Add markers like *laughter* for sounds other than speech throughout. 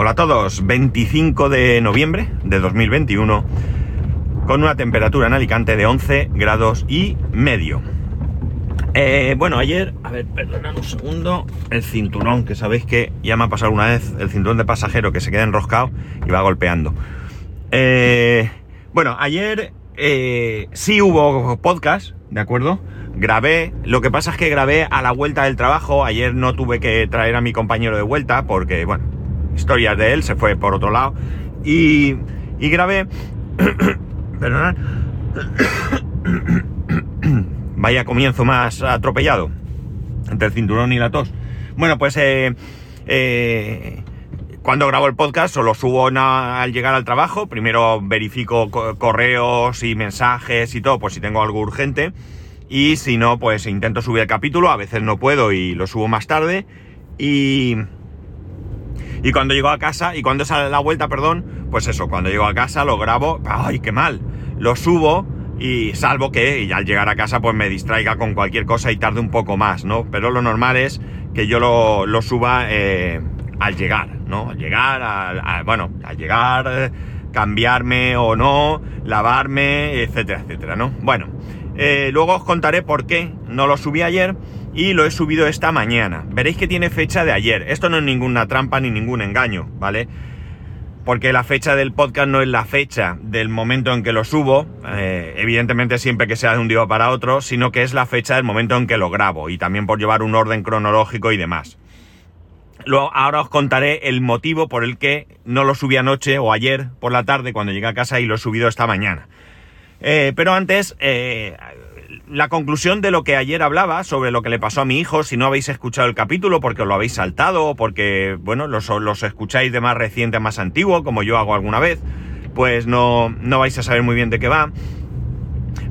Hola a todos, 25 de noviembre de 2021, con una temperatura en Alicante de 11 grados y medio. Eh, bueno, ayer, a ver, perdonad un segundo, el cinturón, que sabéis que ya me ha pasado una vez, el cinturón de pasajero que se queda enroscado y va golpeando. Eh, bueno, ayer eh, sí hubo podcast, ¿de acuerdo? Grabé, lo que pasa es que grabé a la vuelta del trabajo, ayer no tuve que traer a mi compañero de vuelta porque, bueno, historias de él, se fue por otro lado y, y grabé... *coughs* Perdonad. *coughs* Vaya comienzo más atropellado entre el cinturón y la tos. Bueno, pues eh, eh, cuando grabo el podcast o lo subo al llegar al trabajo. Primero verifico correos y mensajes y todo, por si tengo algo urgente. Y si no, pues intento subir el capítulo. A veces no puedo y lo subo más tarde. Y, y cuando llego a casa, y cuando sale la vuelta, perdón, pues eso, cuando llego a casa lo grabo. ¡Ay, qué mal! Lo subo y salvo que al llegar a casa pues me distraiga con cualquier cosa y tarde un poco más, ¿no? Pero lo normal es que yo lo, suba eh, al llegar, ¿no? Al llegar, al, bueno, al llegar, cambiarme o no, lavarme, etcétera, etcétera, ¿no? Bueno, eh, luego os contaré por qué no lo subí ayer y lo he subido esta mañana. Veréis que tiene fecha de ayer. Esto no es ninguna trampa ni ningún engaño, ¿vale? Porque la fecha del podcast no es la fecha del momento en que lo subo, eh, evidentemente siempre que sea de un día para otro, sino que es la fecha del momento en que lo grabo y también por llevar un orden cronológico y demás. Luego, ahora os contaré el motivo por el que no lo subí anoche o ayer por la tarde cuando llegué a casa y lo he subido esta mañana. Eh, pero antes, eh, la conclusión de lo que ayer hablaba sobre lo que le pasó a mi hijo, si no habéis escuchado el capítulo porque lo habéis saltado o porque, bueno, los, los escucháis de más reciente a más antiguo, como yo hago alguna vez, pues no, no vais a saber muy bien de qué va.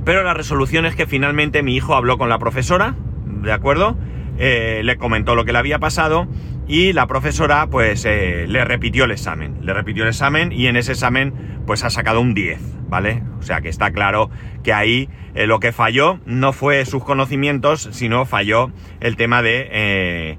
Pero la resolución es que finalmente mi hijo habló con la profesora, ¿de acuerdo? Eh, le comentó lo que le había pasado y la profesora pues eh, le repitió el examen, le repitió el examen y en ese examen pues ha sacado un 10, ¿vale? O sea que está claro que ahí eh, lo que falló no fue sus conocimientos, sino falló el tema de,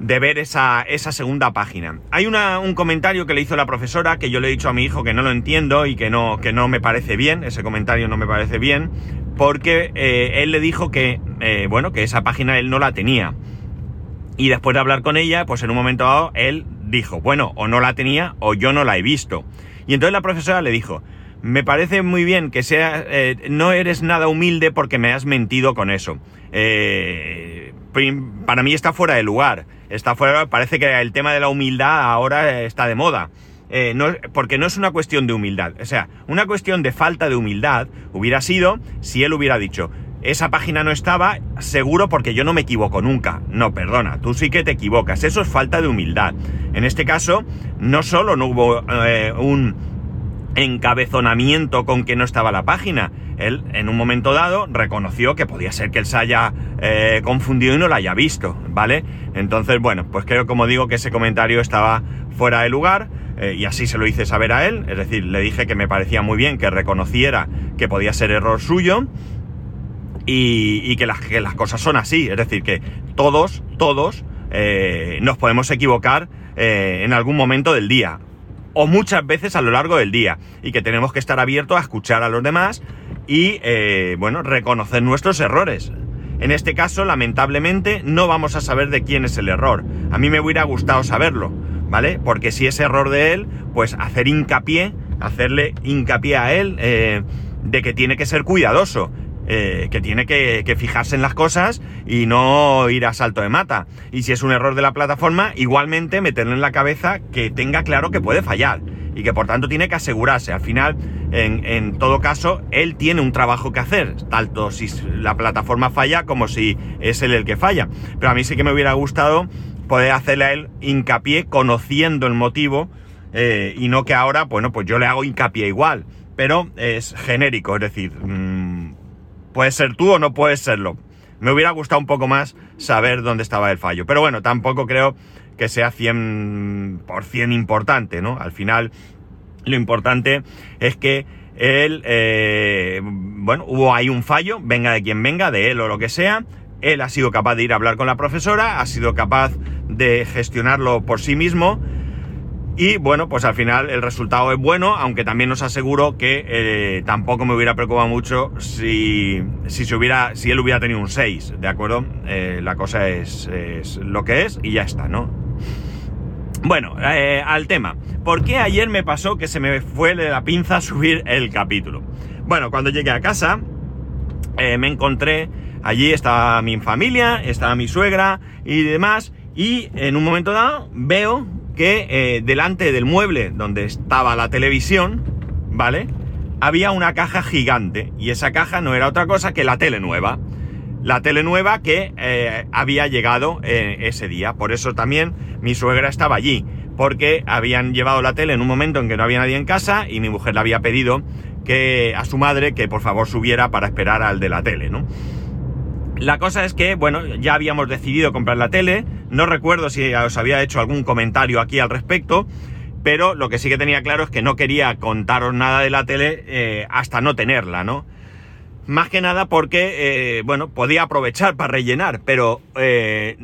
de ver esa, esa, segunda página. Hay una, un comentario que le hizo la profesora que yo le he dicho a mi hijo que no lo entiendo y que no, que no me parece bien, ese comentario no me parece bien, porque él le dijo que eh, bueno, que esa página él no la tenía. Y después de hablar con ella, pues en un momento dado, él dijo, bueno, o no la tenía o yo no la he visto. Y entonces la profesora le dijo, me parece muy bien que sea, eh, no eres nada humilde porque me has mentido con eso. Eh, para mí está fuera de lugar. Está fuera, parece que el tema de la humildad ahora está de moda. no, porque no es una cuestión de humildad. O sea, una cuestión de falta de humildad hubiera sido si él hubiera dicho, esa página no estaba, seguro porque yo no me equivoco nunca. No, perdona, tú sí que te equivocas. Eso es falta de humildad. En este caso, no solo no hubo eh, un encabezonamiento con que no estaba la página. Él, en un momento dado, reconoció que podía ser que él se haya eh, confundido y no la haya visto, ¿vale? Entonces, bueno, pues creo, como digo, que ese comentario estaba fuera de lugar. Eh, y así se lo hice saber a él, es decir, le dije que me parecía muy bien que reconociera que podía ser error suyo, y, que, las, cosas son así. Es decir, que todos, todos eh, nos podemos equivocar eh, en algún momento del día. O muchas veces a lo largo del día. Y que tenemos que estar abiertos a escuchar a los demás y, eh, bueno, reconocer nuestros errores. En este caso, lamentablemente, no vamos a saber de quién es el error. A mí me hubiera gustado saberlo, ¿vale? Porque si es error de él, pues hacer hincapié, hacerle hincapié a él de que tiene que ser cuidadoso eh, que tiene que, fijarse en las cosas y no ir a salto de mata. Y si es un error de la plataforma, igualmente meterle en la cabeza que tenga claro que puede fallar y que por tanto tiene que asegurarse. Al final, en, todo caso, él tiene un trabajo que hacer, tanto si la plataforma falla como si es él el que falla. Pero a mí sí que me hubiera gustado poder hacerle a él hincapié conociendo el motivo eh, y no que ahora, bueno, pues yo le hago hincapié igual. Pero es genérico, es decir, mm, Puedes ser tú o no puedes serlo. Me hubiera gustado un poco más saber dónde estaba el fallo. Pero bueno, tampoco creo que sea 100% importante, ¿no? Al final, lo importante es que él, eh, bueno, hubo ahí un fallo, venga de quien venga, de él o lo que sea. Él ha sido capaz de ir a hablar con la profesora, ha sido capaz de gestionarlo por sí mismo Y bueno, pues al final el resultado es bueno, aunque también os aseguro que eh, tampoco me hubiera preocupado mucho si, si, se hubiera, si él hubiera tenido un 6, ¿de acuerdo? Eh, la cosa es, lo que es y ya está, ¿no? Bueno, eh, al tema. ¿Por qué ayer me pasó que se me fue de la pinza *laughs* subir el capítulo? Bueno, cuando llegué a casa, me encontré, allí estaba mi familia, estaba mi suegra y demás, y en un momento dado veo que eh, delante del mueble donde estaba la televisión, ¿vale? Había una caja gigante y esa caja no era otra cosa que la tele nueva. La tele nueva que eh, había llegado eh, ese día. Por eso también mi suegra estaba allí. Porque habían llevado la tele en un momento en que no había nadie en casa y mi mujer le había pedido que a su madre que por favor subiera para esperar al de la tele, ¿no? La cosa es que, bueno, ya habíamos decidido comprar la tele. No recuerdo si os había hecho algún comentario aquí al respecto. Pero lo que sí que tenía claro es que no quería contaros nada de la tele eh, hasta no tenerla, ¿no? Más que nada porque, eh, bueno, podía aprovechar para rellenar, pero... Eh...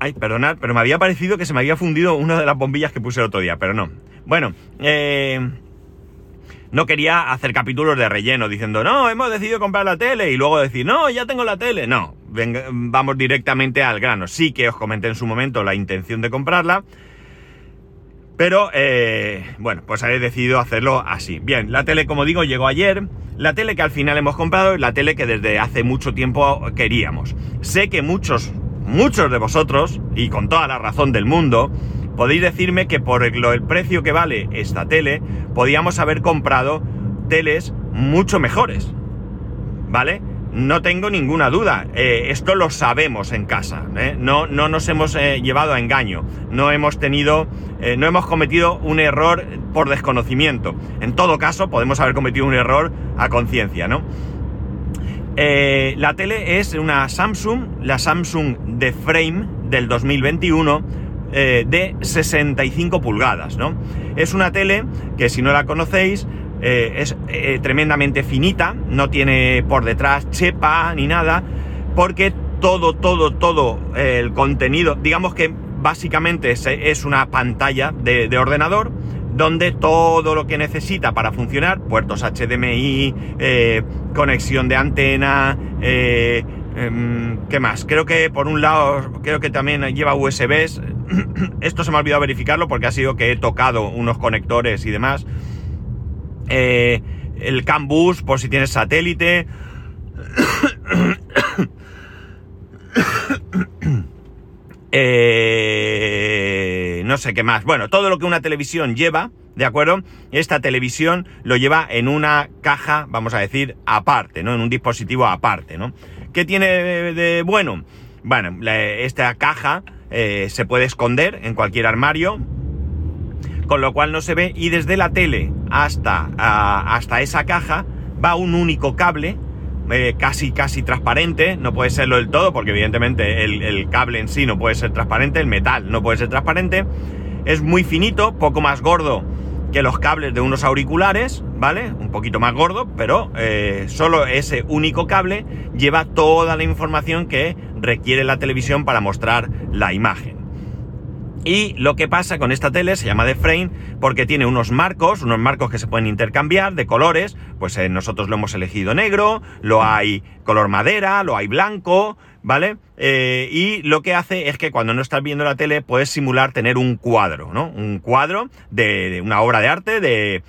Ay, perdonad, pero me había parecido que se me había fundido una de las bombillas que puse el otro día, pero no. Bueno, eh no quería hacer capítulos de relleno diciendo, no, hemos decidido comprar la tele y luego decir, no, ya tengo la tele. No, vamos directamente al grano. Sí que os comenté en su momento la intención de comprarla, pero eh, bueno, pues he decidido hacerlo así. Bien, la tele, como digo, llegó ayer. La tele que al final hemos comprado es la tele que desde hace mucho tiempo queríamos. Sé que muchos, muchos de vosotros, y con toda la razón del mundo, podéis decirme que por el, precio que vale esta tele, podíamos haber comprado teles mucho mejores. ¿Vale? No tengo ninguna duda. Eh, esto lo sabemos en casa. ¿eh? No, no, nos hemos eh, llevado a engaño. No hemos tenido. no hemos cometido un error por desconocimiento. En todo caso, podemos haber cometido un error a conciencia, ¿no? la tele es una Samsung, la Samsung de Frame del 2021 eh, de 65 pulgadas, ¿no? Es una tele que si no la conocéis eh, es eh, tremendamente finita, no tiene por detrás chepa ni nada, porque todo, todo, todo el contenido, digamos que básicamente es, una pantalla de, ordenador donde todo lo que necesita para funcionar, puertos HDMI, conexión de antena, em, ¿qué más? Creo que por un lado, creo que también lleva USBs, *clears throat* esto se me ha olvidado verificarlo porque ha sido que he tocado unos conectores y demás. Eh, el CAN bus por si tienes satélite. *coughs* Eh, no sé qué más. Bueno, todo lo que una televisión lleva, ¿de acuerdo? Esta televisión lo lleva en una caja, vamos a decir, aparte, ¿no? En un dispositivo aparte, ¿no? ¿Qué tiene de bueno? Bueno, esta caja eh, se puede esconder en cualquier armario, con lo cual no se ve y desde la tele hasta, hasta esa caja va un único cable eh, casi casi transparente, no puede serlo del todo porque evidentemente el, cable en sí no puede ser transparente, el metal no puede ser transparente, es muy finito, poco más gordo que los cables de unos auriculares, ¿vale? Un poquito más gordo, pero eh, solo ese único cable lleva toda la información que requiere la televisión para mostrar la imagen. Y lo que pasa con esta tele se llama de frame porque tiene unos marcos, unos marcos que se pueden intercambiar de colores, pues eh, nosotros lo hemos elegido negro, lo hay color madera, lo hay blanco, ¿vale? Eh, y lo que hace es que cuando no estás viendo la tele puedes simular tener un cuadro, ¿no? Un cuadro de, una obra de arte de,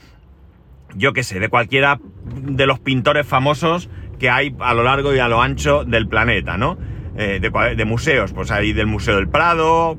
yo qué sé, de cualquiera de los pintores famosos que hay a lo largo y a lo ancho del planeta, ¿no? Eh, de, de museos, pues hay del Museo del Prado,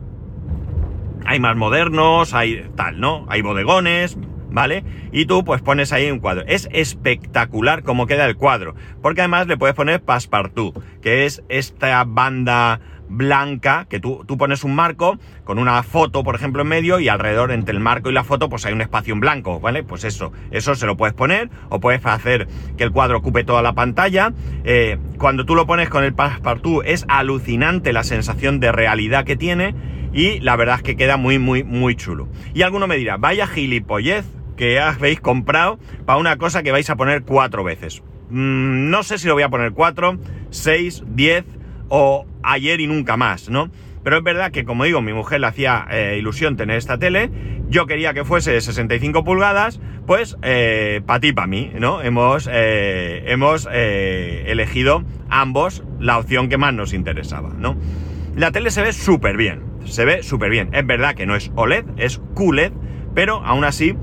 hay más modernos, hay tal, ¿no? Hay bodegones, ¿vale? Y tú pues pones ahí un cuadro. Es espectacular cómo queda el cuadro, porque además le puedes poner Passepartout, que es esta banda blanca, que tú, tú, pones un marco con una foto, por ejemplo, en medio y alrededor entre el marco y la foto pues hay un espacio en blanco, ¿vale? Pues eso, eso se lo puedes poner o puedes hacer que el cuadro ocupe toda la pantalla. Eh, cuando tú lo pones con el Passepartout es alucinante la sensación de realidad que tiene y la verdad es que queda muy, muy, muy chulo. Y alguno me dirá, vaya gilipollez que habéis comprado para una cosa que vais a poner cuatro veces. Mm, no sé si lo voy a poner cuatro, seis, diez o ayer y nunca más, ¿no? Pero es verdad que, como digo, mi mujer le hacía eh, ilusión tener esta tele, yo quería que fuese de 65 pulgadas, pues eh, para ti, para mí, ¿no? Hemos, eh, hemos elegido ambos la opción que más nos interesaba, ¿no? La tele se ve súper bien, se ve súper bien. Es verdad que no es OLED, es QLED, pero aún así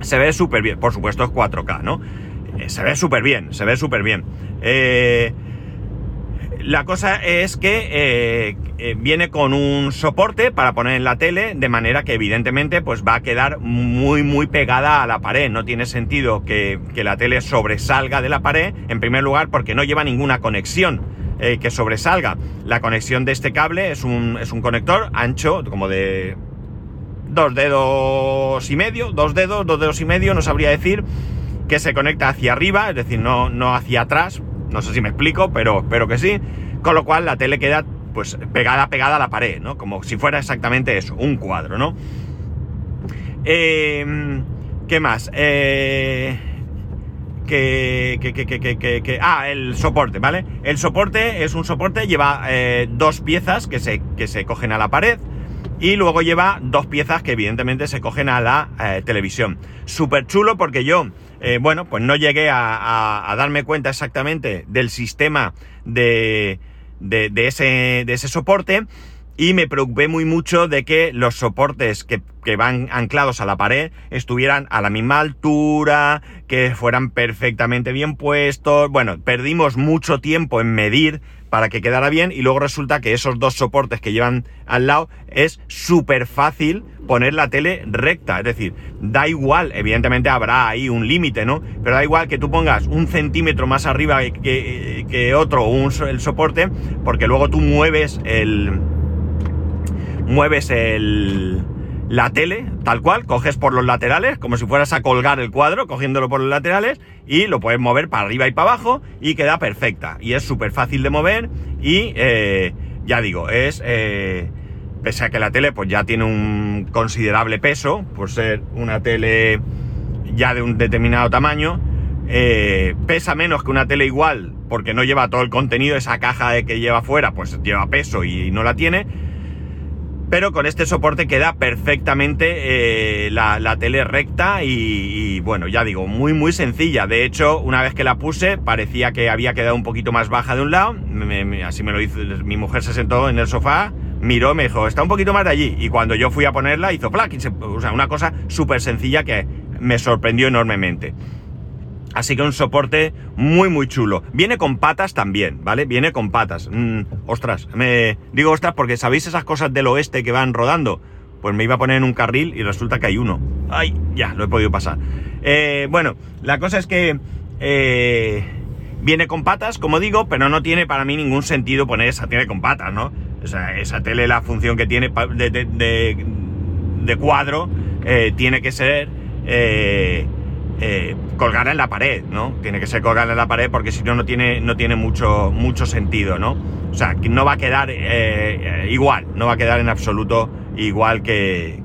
se ve súper bien. Por supuesto es 4K, ¿no? se ve súper bien, se ve súper bien. Eh, la cosa es que eh, eh, viene con un soporte para poner en la tele, de manera que evidentemente pues va a quedar muy muy pegada a la pared. No tiene sentido que, la tele sobresalga de la pared, en primer lugar porque no lleva ninguna conexión eh, que sobresalga. La conexión de este cable es un, es un conector ancho, como de dos dedos y medio, dos dedos, dos dedos y medio, no sabría decir, que se conecta hacia arriba, es decir, no, no hacia atrás, no sé si me explico, pero espero que sí. Con lo cual la tele queda pues pegada, pegada a la pared, ¿no? Como si fuera exactamente eso, un cuadro, ¿no? Em, ¿Qué más? Eh, que, que, que, que, Ah, el soporte, ¿vale? El soporte es un soporte, lleva eh, dos piezas que se, que se cogen a la pared y luego lleva dos piezas que evidentemente se cogen a la eh, televisión. Súper chulo porque yo, eh, bueno, pues no llegué a, darme cuenta exactamente del sistema de, de, ese, de ese soporte y me preocupé muy mucho de que los soportes que, que, van anclados a la pared estuvieran a la misma altura, que fueran perfectamente bien puestos. Bueno, perdimos mucho tiempo en medir para que quedara bien y luego resulta que esos dos soportes que llevan al lado es súper fácil poner la tele recta, es decir, da igual, evidentemente habrá ahí un límite, ¿no? Pero da igual que tú pongas un centímetro más arriba que, que otro un, el soporte, porque luego tú mueves el... mueves el la tele, tal cual, coges por los laterales, como si fueras a colgar el cuadro, cogiéndolo por los laterales, y lo puedes mover para arriba y para abajo, y queda perfecta. Y es súper fácil de mover, y eh, ya digo, es... Eh, pese a que la tele pues ya tiene un considerable peso, por ser una tele ya de un determinado tamaño, eh, pesa menos que una tele igual, porque no lleva todo el contenido, esa caja que lleva fuera, pues lleva peso y no la tiene, pero con este soporte queda perfectamente eh, la, tele recta y, bueno, ya digo, muy muy sencilla. De hecho, una vez que la puse, parecía que había quedado un poquito más baja de un lado. así me lo hizo, mi mujer se sentó en el sofá, miró, me dijo, está un poquito más de allí. Y cuando yo fui a ponerla, hizo plac. O sea, una cosa súper sencilla que me sorprendió enormemente. Así que un soporte muy muy chulo. Viene con patas también, ¿vale? Viene con patas. Mm, ostras, me digo ostras porque ¿sabéis esas cosas del oeste que van rodando? Pues me iba a poner en un carril y resulta que hay uno. ¡Ay! Ya, lo he podido pasar. Eh, bueno, la cosa es que... Eh, viene con patas, como digo, pero no tiene para mí ningún sentido poner esa tele con patas, ¿no? O sea, esa tele, la función que tiene de, cuadro, eh, tiene que ser colgar en la pared, ¿no? Tiene que ser colgar en la pared porque si no, no tiene, no tiene mucho, mucho sentido, ¿no? O sea, no va a quedar eh, eh, igual, no va a quedar en absoluto igual que,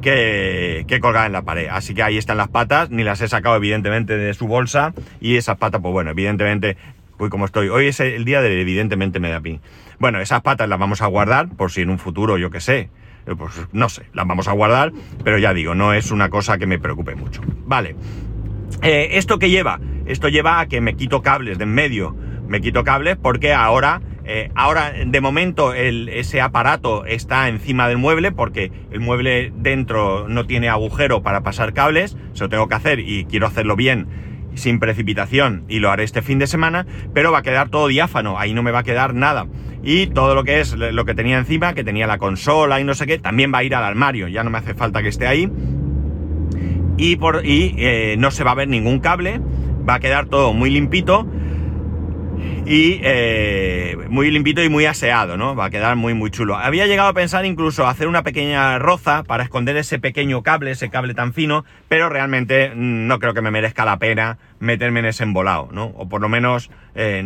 que, que en la pared. Así que ahí están las patas, ni las he sacado evidentemente de su bolsa y esas patas, pues bueno, evidentemente, uy, como estoy, hoy es el día de evidentemente me da. Bueno, esas patas las vamos a guardar por si en un futuro, yo que sé, eh, pues no sé, las vamos a guardar, pero ya digo, no es una cosa que me preocupe mucho. Vale, eh, ¿esto que lleva? Esto lleva a que me quito cables de en medio, me quito cables porque ahora, eh, ahora de momento ese aparato está encima del mueble porque el mueble dentro no tiene agujero para pasar cables, se lo tengo que hacer y quiero hacerlo bien sin precipitación y lo haré este fin de semana, pero va a quedar todo diáfano, ahí no me va a quedar nada. Y todo lo que es lo que tenía encima, que tenía la consola y no sé qué, también va a ir al armario, ya no me hace falta que esté ahí. Y, por, y eh, no se va a ver ningún cable, va a quedar todo muy limpito y eh, muy limpito y muy aseado, ¿no? Va a quedar muy muy chulo. Había llegado a pensar incluso hacer una pequeña roza para esconder ese pequeño cable, ese cable tan fino, pero realmente mm, no creo que me merezca la pena meterme en ese embolado, ¿no? O por lo menos eh,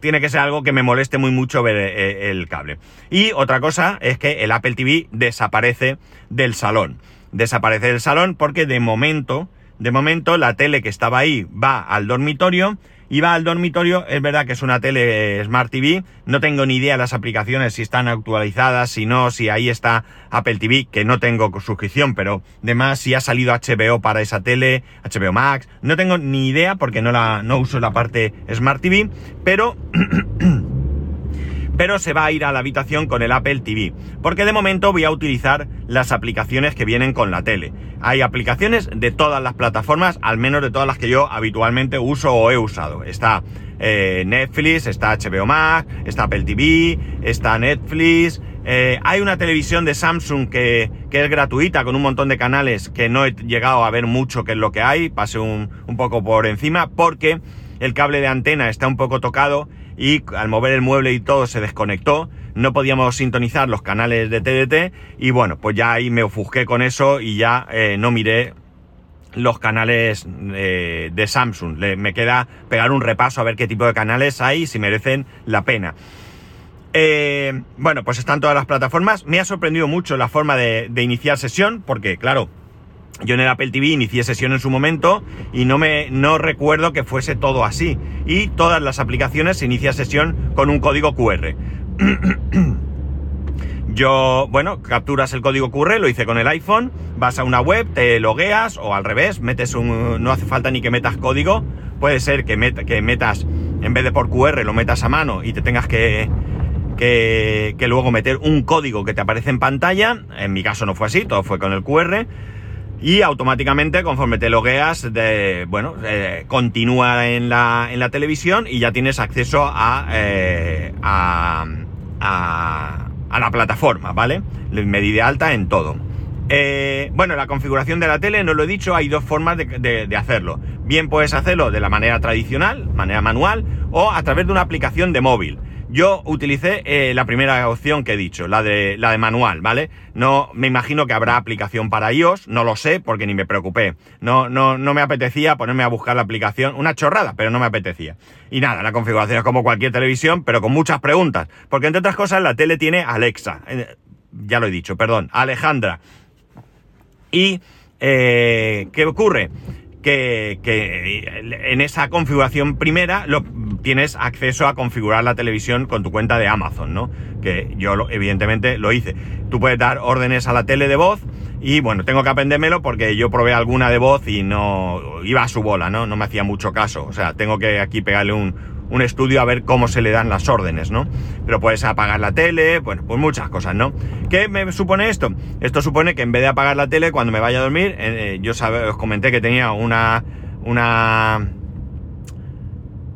tiene que ser algo que me moleste muy mucho ver eh, el cable. Y otra cosa es que el Apple TV desaparece del salón. Desaparece del salón porque de momento, de momento la tele que estaba ahí va al dormitorio Iba al dormitorio, es verdad que es una tele Smart TV, no tengo ni idea de las aplicaciones, si están actualizadas, si no, si ahí está Apple TV, que no tengo suscripción, pero además si ha salido HBO para esa tele, HBO Max, no tengo ni idea porque no, la, no uso la parte Smart TV, pero... *clears throat* pero se va a ir a la habitación con el Apple TV, porque de momento voy a utilizar las aplicaciones que vienen con la tele. Hay aplicaciones de todas las plataformas, al menos de todas las que yo habitualmente uso o he usado. Está eh, Netflix, está HBO Max, está Apple TV, está Netflix. Eh, hay una televisión de Samsung que, es gratuita con un montón de canales que no he llegado a ver mucho qué es lo que hay, pasé un poco por encima porque el cable de antena está un poco tocado y al mover el mueble y todo se desconectó, no podíamos sintonizar los canales de TDT y bueno, pues ya ahí me ofusqué con eso y ya eh, no miré los canales eh, de Samsung. me queda pegar un repaso a ver qué tipo de canales hay y si merecen la pena. Eh, bueno, pues están todas las plataformas. Me ha sorprendido mucho la forma de iniciar sesión, porque claro, yo en el Apple TV inicié sesión en su momento y no me no recuerdo que fuese todo así. Y todas las aplicaciones se inicia sesión con un código QR. *clears throat* Yo, bueno, capturas el código QR, lo hice con el iPhone, vas a una web, te logueas o al revés, metes un. no hace falta ni que metas código. Puede ser que, que metas, en vez de por QR, lo metas a mano y te tengas que, que, que luego meter un código que te aparece en pantalla. En mi caso no fue así, todo fue con el QR y automáticamente conforme te logueas, de, bueno, eh, continúa en la, en la, televisión y ya tienes acceso a, eh, a, a, la plataforma, ¿vale? Me de alta en todo. Eh, bueno, la configuración de la tele, no lo he dicho, hay dos formas de, de, hacerlo. Bien puedes hacerlo de la manera tradicional, manera manual, o a través de una aplicación de móvil. Yo utilicé eh, la primera opción que he dicho, la de, la de manual, ¿vale? No, me imagino que habrá aplicación para iOS, no lo sé porque ni me preocupé. No, no, no me apetecía ponerme a buscar la aplicación, una chorrada, pero no me apetecía. Y nada, la configuración es como cualquier televisión, pero con muchas preguntas. Porque entre otras cosas la tele tiene Alexa, eh, ya lo he dicho, perdón, Alejandra. Y, eh, ¿qué ocurre? Que, en esa configuración primera lo, tienes acceso a configurar la televisión con tu cuenta de Amazon, ¿no? Que yo evidentemente lo hice. Tú puedes dar órdenes a la tele de voz y bueno, tengo que aprendérmelo porque yo probé alguna de voz y no iba a su bola, ¿no? No me hacía mucho caso. O sea, tengo que aquí pegarle un, un estudio a ver cómo se le dan las órdenes, ¿no? Pero puedes apagar la tele, bueno, pues muchas cosas, ¿no? ¿Qué me supone esto? Esto supone que en vez de apagar la tele cuando me vaya a dormir, eh, eh, yo os comenté que tenía una, una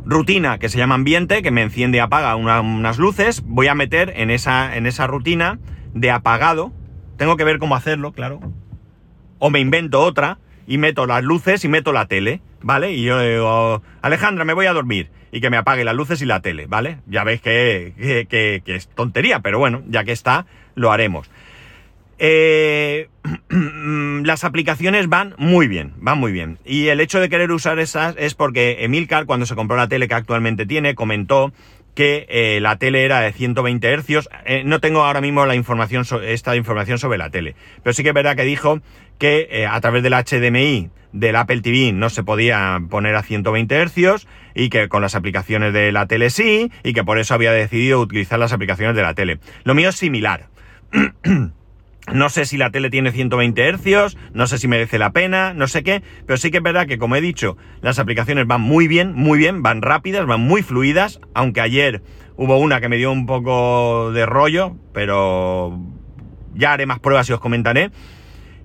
rutina que se llama ambiente, que me enciende y apaga unas luces, voy a meter en esa, en esa rutina de apagado, tengo que ver cómo hacerlo, claro, o me invento otra y meto las luces y meto la tele, ¿vale? Y yo digo, Alejandra, me voy a dormir y que me apague las luces y la tele, ¿vale? Ya veis que, que es tontería, pero bueno, ya que está, lo haremos. Eh, *clears throat* las aplicaciones van muy bien, van muy bien. Y el hecho de querer usar esas es porque Emilcar, cuando se compró la tele que actualmente tiene, comentó que eh, la tele era de 120 hercios. Eh, no tengo ahora mismo la información esta información sobre la tele, pero sí que es verdad que dijo que a través del HDMI del Apple TV no se podía poner a 120 hercios y que con las aplicaciones de la tele sí y que por eso había decidido utilizar las aplicaciones de la tele. Lo mío es similar. *clears throat* No sé si la tele tiene 120 hercios, no sé si merece la pena, no sé qué, pero sí que es verdad que, como he dicho, las aplicaciones van muy bien, muy bien, van rápidas, van muy fluidas, aunque ayer hubo una que me dio un poco de rollo, pero ya haré más pruebas y os comentaré.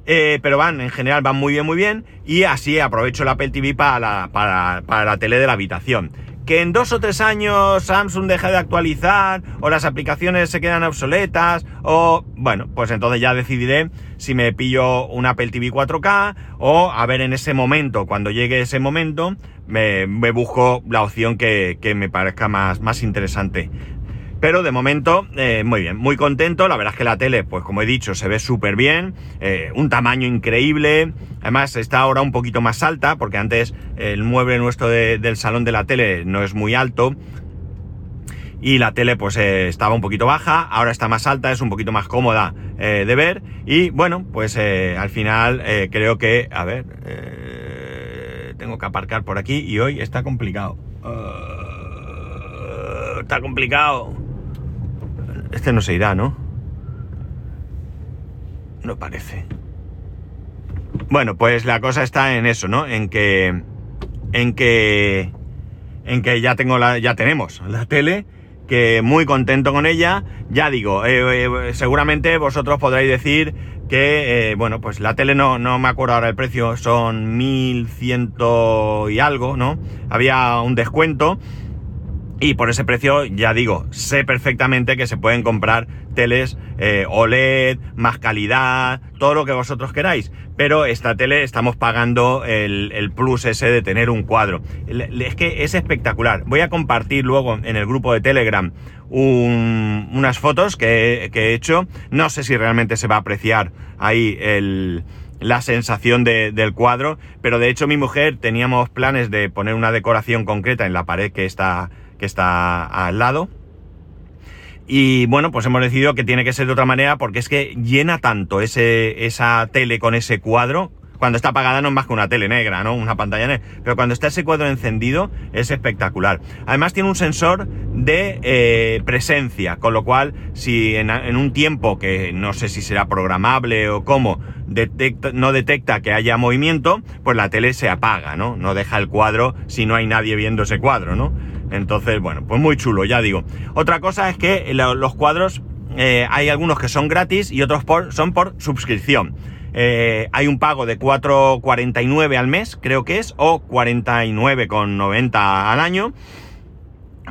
Eh, pero van, en general, van muy bien, muy bien, y así aprovecho el Apple TV para la, para, para la tele de la habitación que en dos o tres años Samsung deja de actualizar o las aplicaciones se quedan obsoletas o bueno, pues entonces ya decidiré si me pillo un Apple TV 4K o a ver en ese momento, cuando llegue ese momento, me, busco la opción que, que me parezca más, más interesante. Pero de momento, eh, muy bien, muy contento. La verdad es que la tele, pues como he dicho, se ve súper bien. Eh, un tamaño increíble. Además, está ahora un poquito más alta, porque antes el mueble nuestro del salón de la tele no es muy alto. Y la tele pues eh, estaba un poquito baja, ahora está más alta, es un poquito más cómoda de ver. Y bueno, pues al final creo que, a ver, tengo que aparcar por aquí y hoy está complicado. está complicado. Este no se irá, ¿no? No parece. Bueno, pues la cosa está en eso, ¿no? En que. En que. En que ya tengo la. ya tenemos la tele. Que muy contento con ella. Ya digo, eh, eh, seguramente vosotros podréis decir que, eh, bueno, pues la tele no, no me acuerdo ahora el precio, son 1100 y algo, ¿no? Había un descuento. Y por ese precio, ya digo, sé perfectamente que se pueden comprar teles eh, OLED, más calidad, todo lo que vosotros queráis. Pero esta tele estamos pagando el, plus ese de tener un cuadro. Es que es espectacular. Voy a compartir luego en el grupo de Telegram unas fotos que, he hecho. No sé si realmente se va a apreciar ahí la sensación del cuadro, pero de hecho mi mujer teníamos planes de poner una decoración concreta en la pared que está que está al lado. Y bueno, pues hemos decidido que tiene que ser de otra manera porque es que llena tanto ese, esa tele con ese cuadro. Cuando está apagada no es más que una tele negra, ¿no? Una pantalla negra. Pero cuando está ese cuadro encendido es espectacular. Además tiene un sensor de eh, presencia, con lo cual si en, un tiempo que no sé si será programable o cómo, no detecta que haya movimiento, pues la tele se apaga, ¿no? No deja el cuadro si no hay nadie viendo ese cuadro, ¿no? Entonces, bueno, pues muy chulo, ya digo. Otra cosa es que los cuadros, eh, hay algunos que son gratis y otros son por suscripción. Eh, hay un pago de 4,49 al mes, creo que es, o 49,90 al año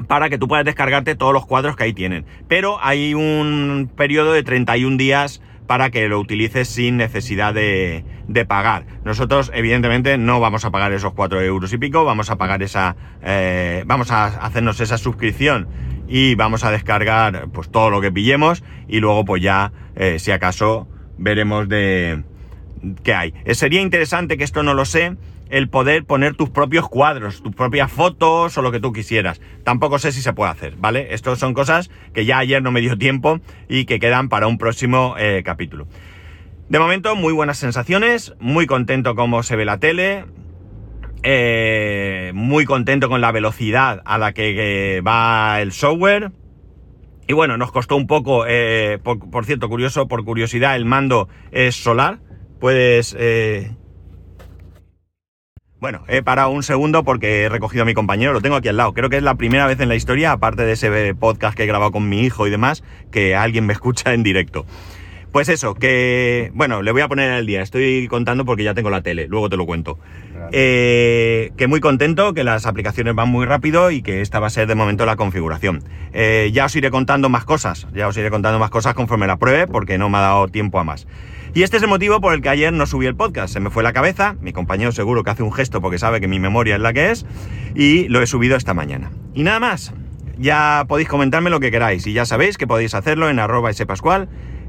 para que tú puedas descargarte todos los cuadros que ahí tienen. Pero hay un periodo de 31 días para que lo utilices sin necesidad de, pagar. Nosotros, evidentemente, no vamos a pagar esos 4 euros y pico, vamos a pagar esa. Eh, vamos a hacernos esa suscripción y vamos a descargar pues todo lo que pillemos y luego, pues ya, eh, si acaso, veremos de qué hay. Eh, sería interesante que esto no lo sé el poder poner tus propios cuadros, tus propias fotos o lo que tú quisieras. Tampoco sé si se puede hacer, ¿vale? Estas son cosas que ya ayer no me dio tiempo y que quedan para un próximo capítulo. De momento, muy buenas sensaciones, muy contento cómo se ve la tele, eh, muy contento con la velocidad a la que, va el software. Y bueno, nos costó un poco, eh, por, cierto, curioso, por curiosidad, el mando es solar. Puedes bueno, he parado un segundo porque he recogido a mi compañero, lo tengo aquí al lado. Creo que es la primera vez en la historia, aparte de ese podcast que he grabado con mi hijo y demás, que alguien me *laughs* escucha en directo. Pues eso, que bueno, le voy a poner el día. Estoy contando porque ya tengo la tele, luego te lo cuento. Eh, que muy contento, que las aplicaciones van muy rápido y que esta va a ser de momento la configuración. Eh, ya os iré contando más cosas, ya os iré contando más cosas conforme la pruebe porque no me ha dado tiempo a más. Y este es el motivo por el que ayer no subí el podcast. Se me fue la cabeza, mi compañero seguro que hace un gesto porque sabe que mi memoria es la que es, y lo he subido esta mañana. Y nada más, ya podéis comentarme lo que queráis, y ya sabéis que podéis hacerlo en arroba spascual,